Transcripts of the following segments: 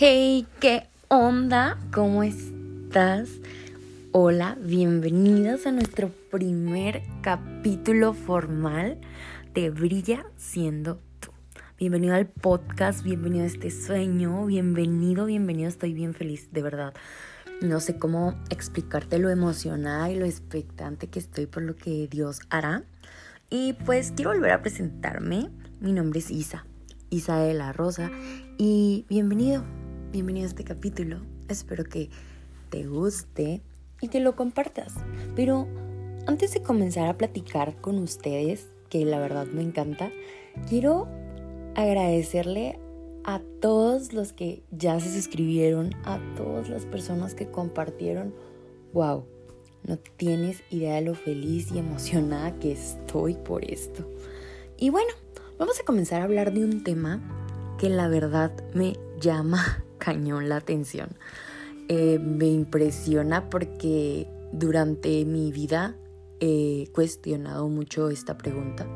Hey, ¿qué onda? ¿Cómo estás? Hola, bienvenidos a nuestro primer capítulo formal de Brilla siendo tú. Bienvenido al podcast, bienvenido a este sueño, bienvenido, bienvenido, estoy bien feliz, de verdad. No sé cómo explicarte lo emocionada y lo expectante que estoy por lo que Dios hará. Y pues quiero volver a presentarme. Mi nombre es Isa, Isa de la Rosa. Y bienvenido, bienvenido a este capítulo. Espero que te guste y que lo compartas. Pero antes de comenzar a platicar con ustedes, que la verdad me encanta, quiero agradecerle a todos los que ya se suscribieron, a todas las personas que compartieron. ¡Wow! No tienes idea de lo feliz y emocionada que estoy por esto. Y bueno, vamos a comenzar a hablar de un tema que la verdad me llama cañón la atención. Eh, me impresiona porque durante mi vida he cuestionado mucho esta pregunta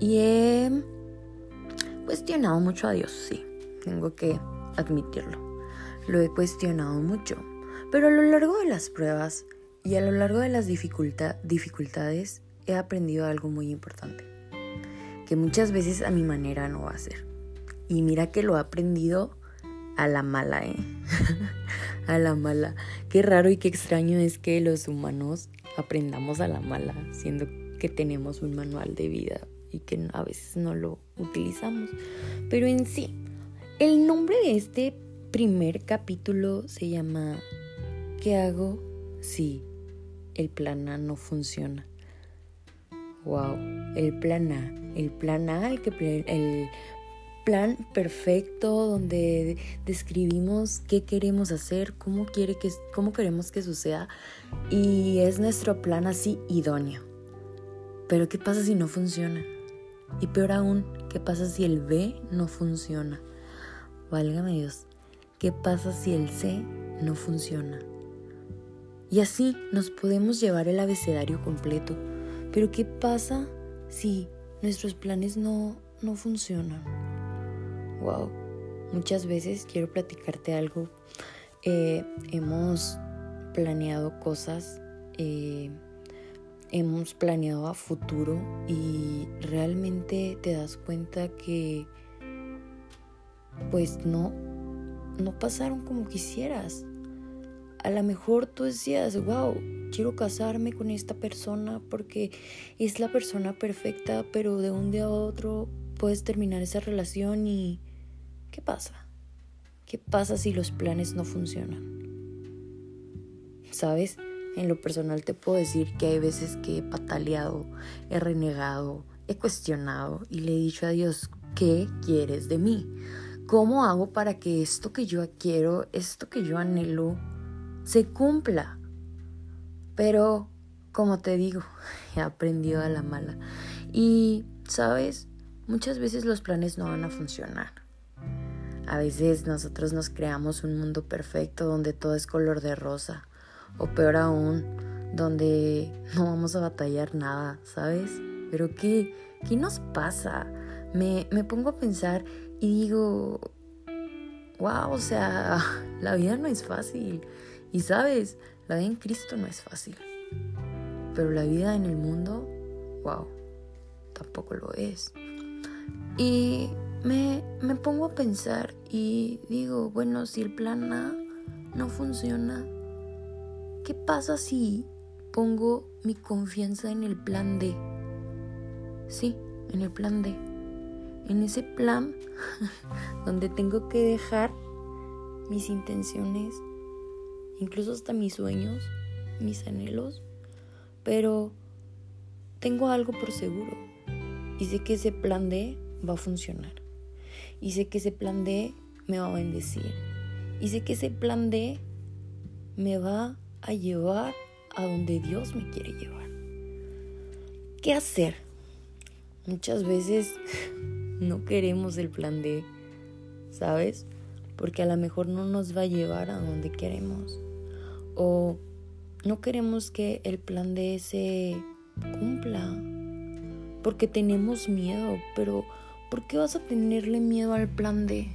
y he cuestionado mucho a Dios, sí, tengo que admitirlo. Lo he cuestionado mucho, pero a lo largo de las pruebas y a lo largo de las dificultades he aprendido algo muy importante, que muchas veces a mi manera no va a ser. Y mira que lo he aprendido a la mala, ¿eh? a la mala. Qué raro y qué extraño es que los humanos aprendamos a la mala, siendo que tenemos un manual de vida y que a veces no lo utilizamos. Pero en sí, el nombre de este primer capítulo se llama ¿Qué hago si el plan A no funciona? Wow, el plan A, el plan A, el, que, el plan perfecto donde describimos qué queremos hacer, cómo, quiere que, cómo queremos que suceda y es nuestro plan así idóneo. Pero ¿qué pasa si no funciona? Y peor aún, ¿qué pasa si el B no funciona? Válgame Dios, ¿qué pasa si el C no funciona? Y así nos podemos llevar el abecedario completo. Pero ¿qué pasa si nuestros planes no, no funcionan? Wow, muchas veces quiero platicarte algo. Eh, hemos planeado cosas, eh, hemos planeado a futuro y realmente te das cuenta que pues no, no pasaron como quisieras. A lo mejor tú decías, wow, quiero casarme con esta persona porque es la persona perfecta, pero de un día a otro puedes terminar esa relación y ¿qué pasa? ¿Qué pasa si los planes no funcionan? ¿Sabes? En lo personal te puedo decir que hay veces que he pataleado, he renegado, he cuestionado y le he dicho a Dios, ¿qué quieres de mí? ¿Cómo hago para que esto que yo quiero, esto que yo anhelo, se cumpla? Pero, como te digo, he aprendido a la mala. Y, ¿sabes? Muchas veces los planes no van a funcionar. A veces nosotros nos creamos un mundo perfecto donde todo es color de rosa. O peor aún, donde no vamos a batallar nada, ¿sabes? Pero ¿qué, qué nos pasa? Me, me pongo a pensar y digo, wow, o sea, la vida no es fácil. Y sabes, la vida en Cristo no es fácil. Pero la vida en el mundo, wow, tampoco lo es. Y me, me pongo a pensar y digo, bueno, si el plan A no funciona, ¿qué pasa si pongo mi confianza en el plan D? Sí, en el plan D. En ese plan donde tengo que dejar mis intenciones, incluso hasta mis sueños, mis anhelos, pero tengo algo por seguro y sé que ese plan D va a funcionar. Y sé que ese plan D me va a bendecir. Y sé que ese plan D me va a llevar a donde Dios me quiere llevar. ¿Qué hacer? Muchas veces no queremos el plan D, ¿sabes? Porque a lo mejor no nos va a llevar a donde queremos. O no queremos que el plan D se cumpla. Porque tenemos miedo, pero ¿por qué vas a tenerle miedo al plan D?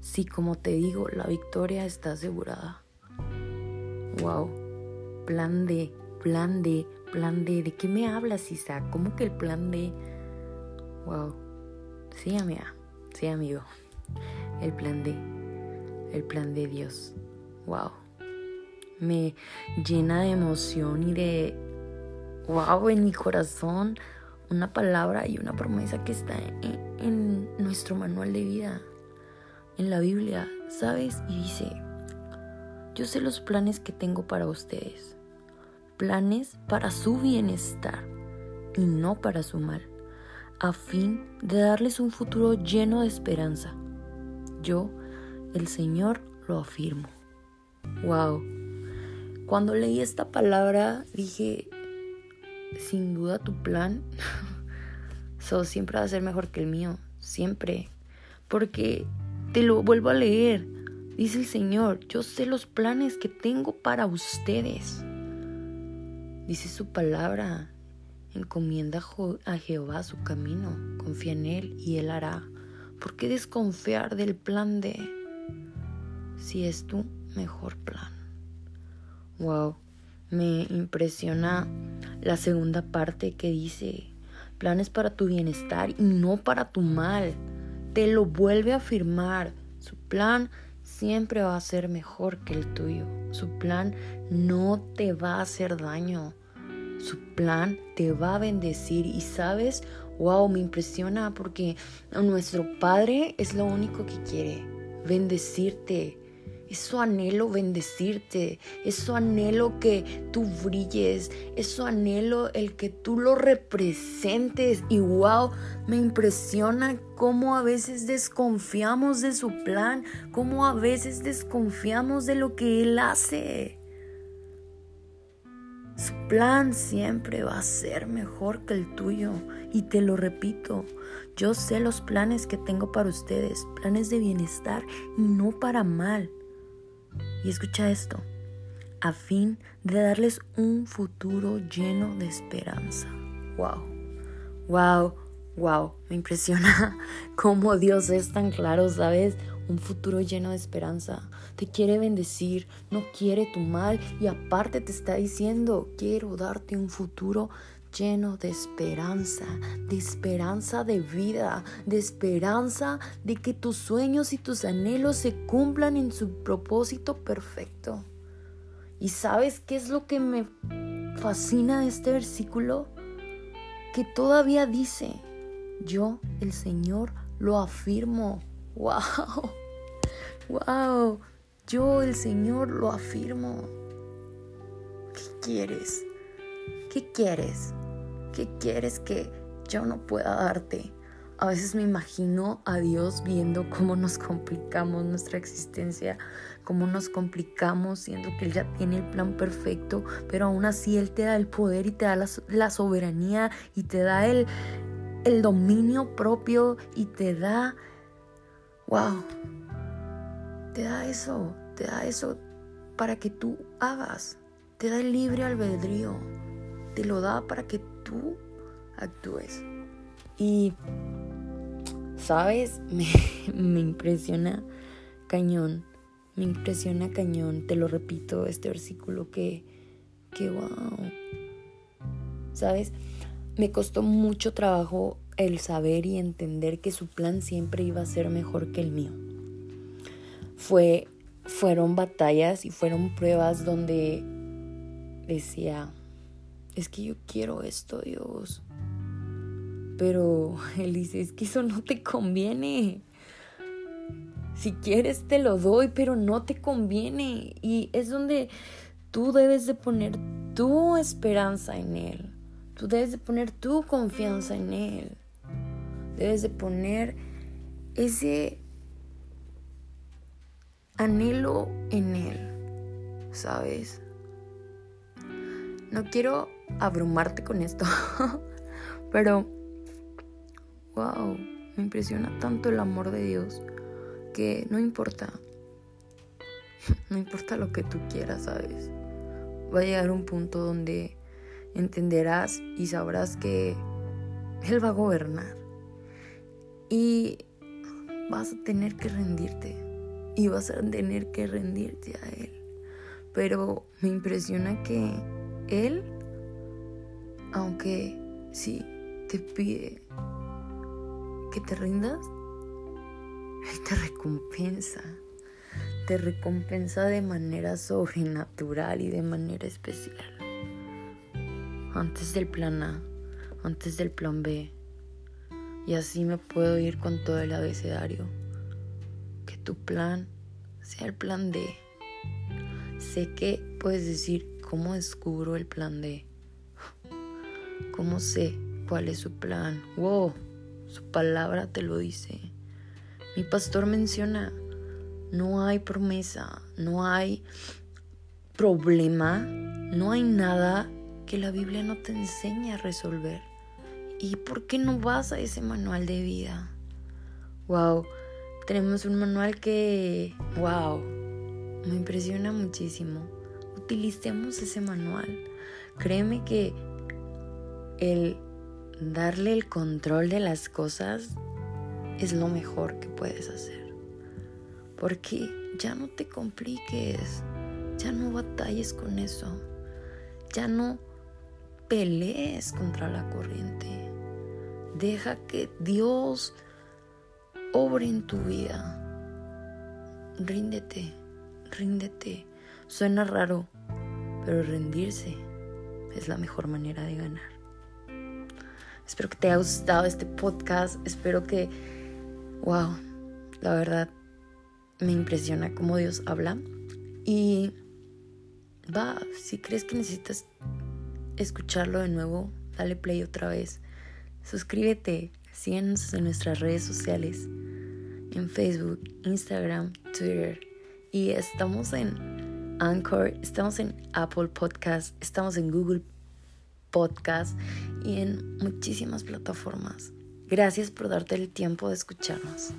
si como te digo, la victoria está asegurada. Wow, plan D, plan D, plan D. ¿De qué me hablas, Isa? ¿Cómo que el plan D? Wow, sí, amiga, sí, amigo. El plan D, el plan de Dios. Wow, me llena de emoción y de wow en mi corazón una palabra y una promesa que está en, nuestro manual de vida, en la Biblia, ¿sabes? Y dice, yo sé los planes que tengo para ustedes, planes para su bienestar y no para su mal, a fin de darles un futuro lleno de esperanza. Yo, el Señor, lo afirmo. Wow. Cuando leí esta palabra dije, sin duda tu plan so, siempre va a ser mejor que el mío, siempre. Porque te lo vuelvo a leer. Dice el Señor, yo sé los planes que tengo para ustedes. Dice su palabra, encomienda a Jehová su camino, confía en Él y Él hará. ¿Por qué desconfiar del plan de si es tu mejor plan? Wow, me impresiona la segunda parte que dice, planes para tu bienestar y no para tu mal. Te lo vuelve a afirmar. Su plan siempre va a ser mejor que el tuyo. Su plan no te va a hacer daño. Su plan te va a bendecir y sabes, wow, me impresiona porque nuestro Padre es lo único que quiere, bendecirte, es su anhelo bendecirte, es su anhelo que tú brilles, es su anhelo el que tú lo representes. Y wow, me impresiona cómo a veces desconfiamos de su plan, cómo a veces desconfiamos de lo que Él hace. Su plan siempre va a ser mejor que el tuyo. Y te lo repito, yo sé los planes que tengo para ustedes, planes de bienestar y no para mal y escucha esto, a fin de darles un futuro lleno de esperanza. Wow, wow, wow, me impresiona cómo Dios es tan claro, ¿sabes? Un futuro lleno de esperanza. Te quiere bendecir, no quiere tu mal y aparte te está diciendo, quiero darte un futuro lleno de esperanza, de esperanza de vida, de esperanza de que tus sueños y tus anhelos se cumplan en su propósito perfecto. ¿Y sabes qué es lo que me fascina de este versículo? Que todavía dice, yo, el Señor, lo afirmo. ¡Wow! ¡Wow! Yo, el Señor, lo afirmo. ¿Qué quieres? ¿Qué quieres? ¿Qué quieres que yo no pueda darte? A veces me imagino a Dios viendo cómo nos complicamos nuestra existencia, cómo nos complicamos siendo que Él ya tiene el plan perfecto, pero aún así Él te da el poder y te da la, soberanía y te da el, el dominio propio y te da, wow, te da eso, te da eso para que tú hagas, te da el libre albedrío, te lo da para que tú actúes. Y, ¿sabes? Me, impresiona cañón, me impresiona cañón, te lo repito, este versículo que, que wow. ¿Sabes? Me costó mucho trabajo el saber y entender que su plan siempre iba a ser mejor que el mío. Fue, fueron batallas y fueron pruebas donde decía, es que yo quiero esto, Dios. Pero él dice, es que eso no te conviene. Si quieres te lo doy, pero no te conviene. Y es donde tú debes de poner tu esperanza en Él. Tú debes de poner tu confianza en Él. Debes de poner ese anhelo en Él. ¿Sabes? No quiero abrumarte con esto. Pero, wow, me impresiona tanto el amor de Dios que no importa. No importa lo que tú quieras, ¿sabes? Va a llegar un punto donde entenderás y sabrás que Él va a gobernar. Y vas a tener que rendirte. y vas a tener que rendirte a Él. Pero me impresiona que Él, aunque sí te pide que te rindas, Él te recompensa. Te recompensa de manera sobrenatural y de manera especial. Antes del plan A, antes del plan B. Y así me puedo ir con todo el abecedario. Que tu plan sea el plan D. Sé que puedes decir, ¿cómo descubro el plan D? ¿Cómo sé cuál es su plan? Wow, su palabra te lo dice. Mi pastor menciona, no hay promesa, no hay problema, no hay nada que la Biblia no te enseñe a resolver. ¿Y por qué no vas a ese manual de vida? Wow, tenemos un manual que, wow, me impresiona muchísimo. Utilicemos ese manual. Créeme que el darle el control de las cosas es lo mejor que puedes hacer. Porque ya no te compliques, ya no batalles con eso, ya no pelees contra la corriente. Deja que Dios obre en tu vida. Ríndete, ríndete. Suena raro, pero rendirse es la mejor manera de ganar. Espero que te haya gustado este podcast. Espero que, wow, la verdad me impresiona cómo Dios habla. Y va, si crees que necesitas escucharlo de nuevo, dale play otra vez. Suscríbete, síguenos en nuestras redes sociales, en Facebook, Instagram, Twitter. Y estamos en Anchor, estamos en Apple Podcast, estamos en Google Podcast y en muchísimas plataformas. Gracias por darte el tiempo de escucharnos.